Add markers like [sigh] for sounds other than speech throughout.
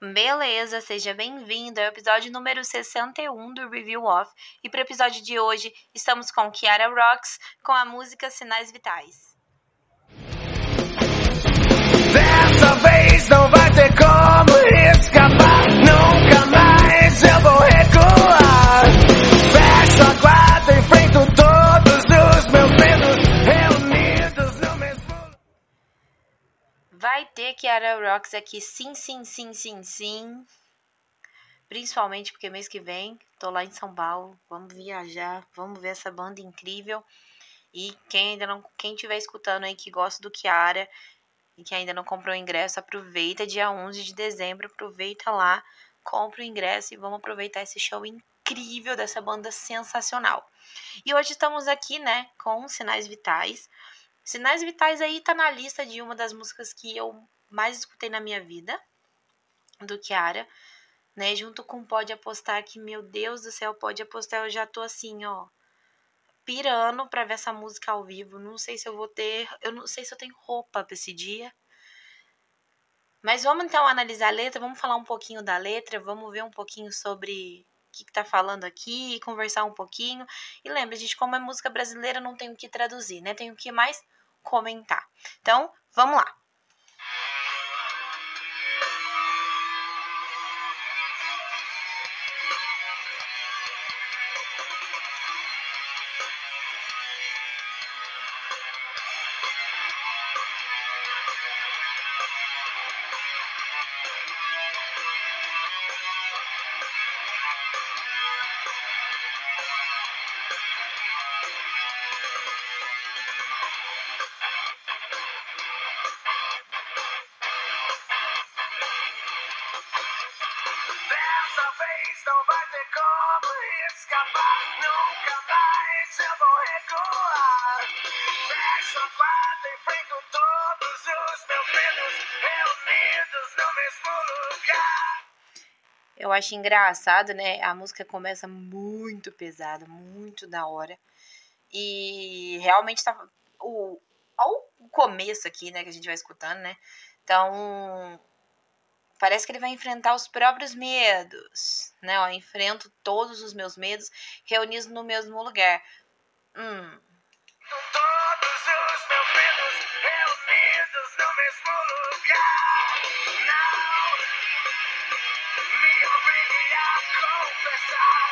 Beleza, seja bem-vindo ao episódio número 61 do Review Off. E para o episódio de hoje, estamos com Kiara Rocks com a música Sinais Vitais. Dessa vez não vai ter Kiara Rocks aqui, sim, sim, sim, sim, sim. Principalmente porque mês que vem tô lá em São Paulo, vamos viajar, vamos ver essa banda incrível. E quem ainda não, quem estiver escutando aí que gosta do Kiara e que ainda não comprou o ingresso, aproveita dia 11 de dezembro, aproveita lá, compra o ingresso e vamos aproveitar esse show incrível dessa banda sensacional. E hoje estamos aqui, né, com Sinais Vitais. Sinais Vitais aí tá na lista de uma das músicas que eu mais escutei na minha vida, do Kiara, né, junto com Pode Apostar, que, meu Deus do céu, Pode Apostar, eu já tô assim, ó, pirando pra ver essa música ao vivo. Não sei se eu vou ter. Eu não sei se eu tenho roupa pra esse dia. Mas vamos então analisar a letra, vamos falar um pouquinho da letra, vamos ver um pouquinho sobre o que, que tá falando aqui, conversar um pouquinho. E lembra, gente, como é música brasileira, não tenho o que traduzir, né? Tenho que mais comentar. Então, vamos lá. Fecho a enfrento todos os meus medos reunidos no mesmo lugar. Eu acho engraçado, né? A música começa muito pesada, muito da hora. E realmente tá. O, começo aqui, né, que a gente vai escutando, né? Então. Parece que ele vai enfrentar os próprios medos, né? Ó, enfrento todos os meus medos reunidos no mesmo lugar. Hum, Todos os meus medos reunidos no mesmo lugar. Não me obrigue a confessar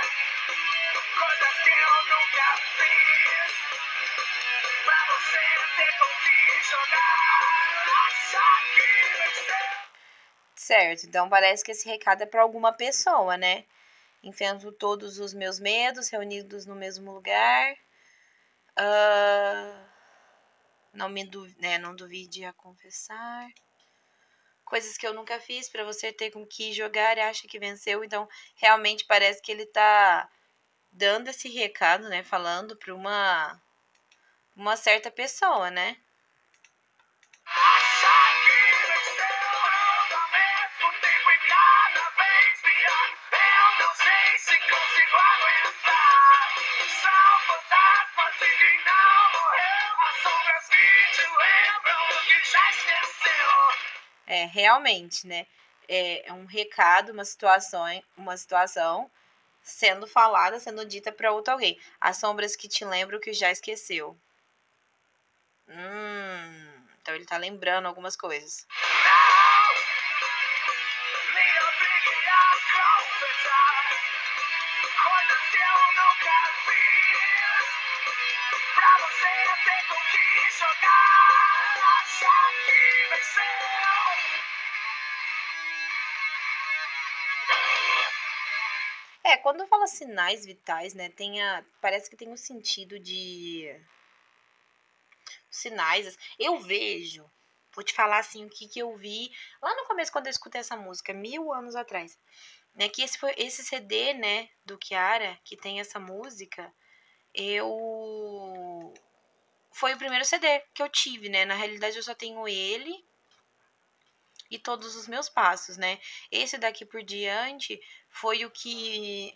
coisas que eu nunca fiz. Pra você ter que venceu. certo. Então parece que esse recado é pra alguma pessoa, né? Enfrento todos os meus medos reunidos no mesmo lugar. Ah, não me du né, não duvide a confessar. Coisas que eu nunca fiz pra você ter com que jogar e acha que venceu. Então, realmente parece que ele tá dando esse recado, né? Falando pra uma, uma certa pessoa, né? Já esqueceu. É, realmente, né? É, é um recado, uma situação, uma situação sendo falada, sendo dita para outro alguém. As sombras que te lembram que já esqueceu. Hum, então ele tá lembrando algumas coisas. Quando fala sinais vitais, né, tem a, parece que tem um sentido de sinais. Eu vejo, vou te falar assim o que, que eu vi lá no começo quando eu escutei essa música, mil anos atrás. Né, que esse, foi, esse CD, né, do Kiara, que tem essa música, eu. Foi o primeiro CD que eu tive, né? Na realidade, eu só tenho ele e todos os meus passos, né? Esse daqui por diante foi o que.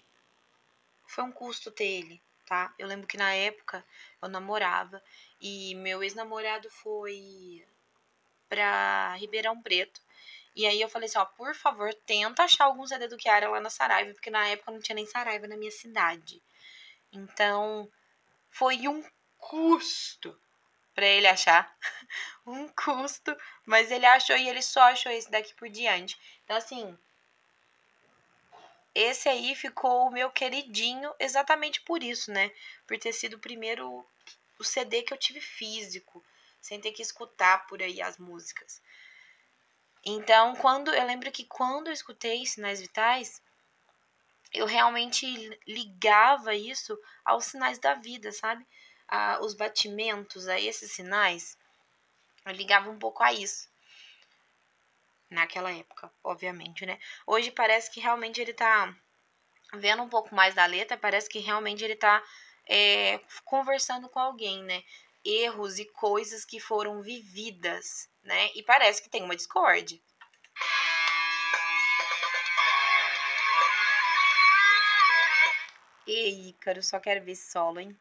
Foi um custo ter ele, tá? Eu lembro que na época eu namorava e meu ex-namorado foi pra Ribeirão Preto E aí eu falei assim, ó, por favor, tenta achar algum CD do Kiara lá na Saraiva, porque na época não tinha nem Saraiva na minha cidade. Então, foi um custo para ele achar. [laughs] um custo, mas ele achou e ele só achou esse daqui por diante. Então, assim, esse aí ficou o meu queridinho exatamente por isso, né? Por ter sido o primeiro o CD que eu tive físico, sem ter que escutar por aí as músicas. Então, quando eu lembro que quando eu escutei Sinais Vitais, eu realmente ligava isso aos sinais da vida, sabe? A, os batimentos, a esses sinais. Eu ligava um pouco a isso. Naquela época, obviamente, né? Hoje parece que realmente ele tá vendo um pouco mais da letra, parece que realmente ele tá é, conversando com alguém, né? Erros e coisas que foram vividas, né? E parece que tem uma discórdia. Ei, Ícaro, só quero ver solo, hein?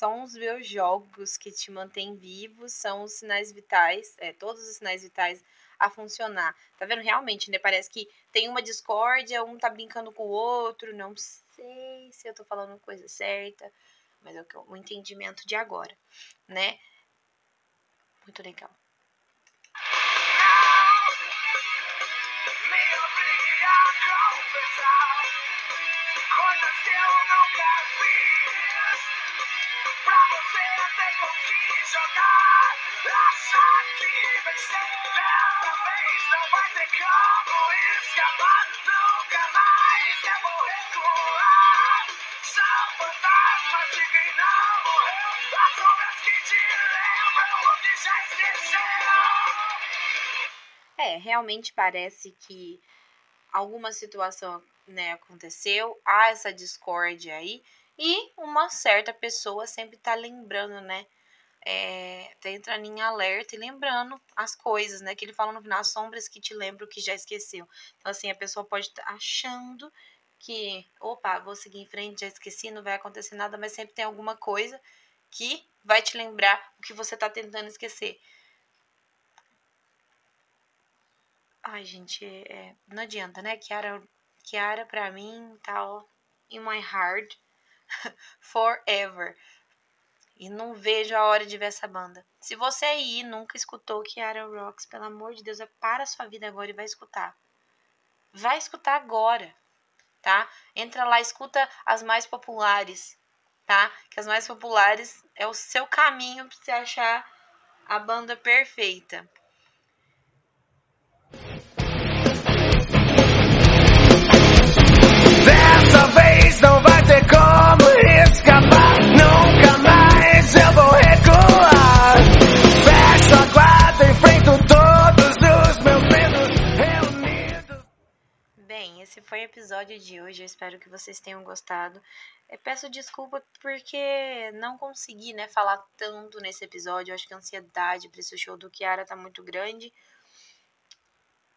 São os meus jogos que te mantêm vivo, são os sinais vitais, é, todos os sinais vitais a funcionar. Tá vendo? Realmente, né? Parece que tem uma discórdia, um tá brincando com o outro, não sei se eu tô falando coisa certa, mas é o entendimento de agora, né? Muito legal. Coisas que eu nunca realmente parece que alguma situação né, aconteceu, há essa discórdia aí, e uma certa pessoa sempre tá lembrando, né? É, tá entrando em alerta e lembrando as coisas, né? Que ele fala no final, as sombras que te lembram que já esqueceu. Então, assim, a pessoa pode estar tá achando que, opa, vou seguir em frente, já esqueci, não vai acontecer nada, mas sempre tem alguma coisa que vai te lembrar o que você tá tentando esquecer. Ai, gente, é, não adianta, né? Kiara, Kiara pra mim tá, ó, in my heart. [laughs] Forever. E não vejo a hora de ver essa banda. Se você aí nunca escutou Kiara Rocks, pelo amor de Deus, para sua vida agora e vai escutar. Vai escutar agora, tá? Entra lá, escuta as mais populares, tá? Que as mais populares é o seu caminho para você achar a banda perfeita. Episódio de hoje. Eu espero que vocês tenham gostado. Eu peço desculpa porque não consegui, né, falar tanto nesse episódio. Eu acho que a ansiedade para esse show do Kiara tá muito grande.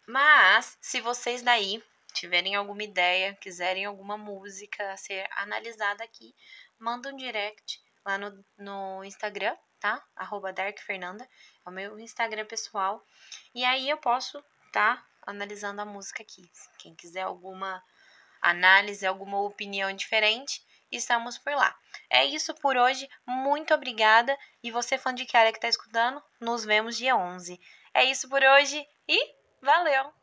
Mas, se vocês daí tiverem alguma ideia, quiserem alguma música a ser analisada aqui, manda um direct lá no, no Instagram, tá? Arroba DarkFernanda, é o meu Instagram pessoal. E aí eu posso tá analisando a música aqui. Quem quiser alguma análise, alguma opinião diferente, estamos por lá. É isso por hoje, muito obrigada. E você, fã de Kiara que tá escutando, nos vemos dia 11. É isso por hoje e valeu!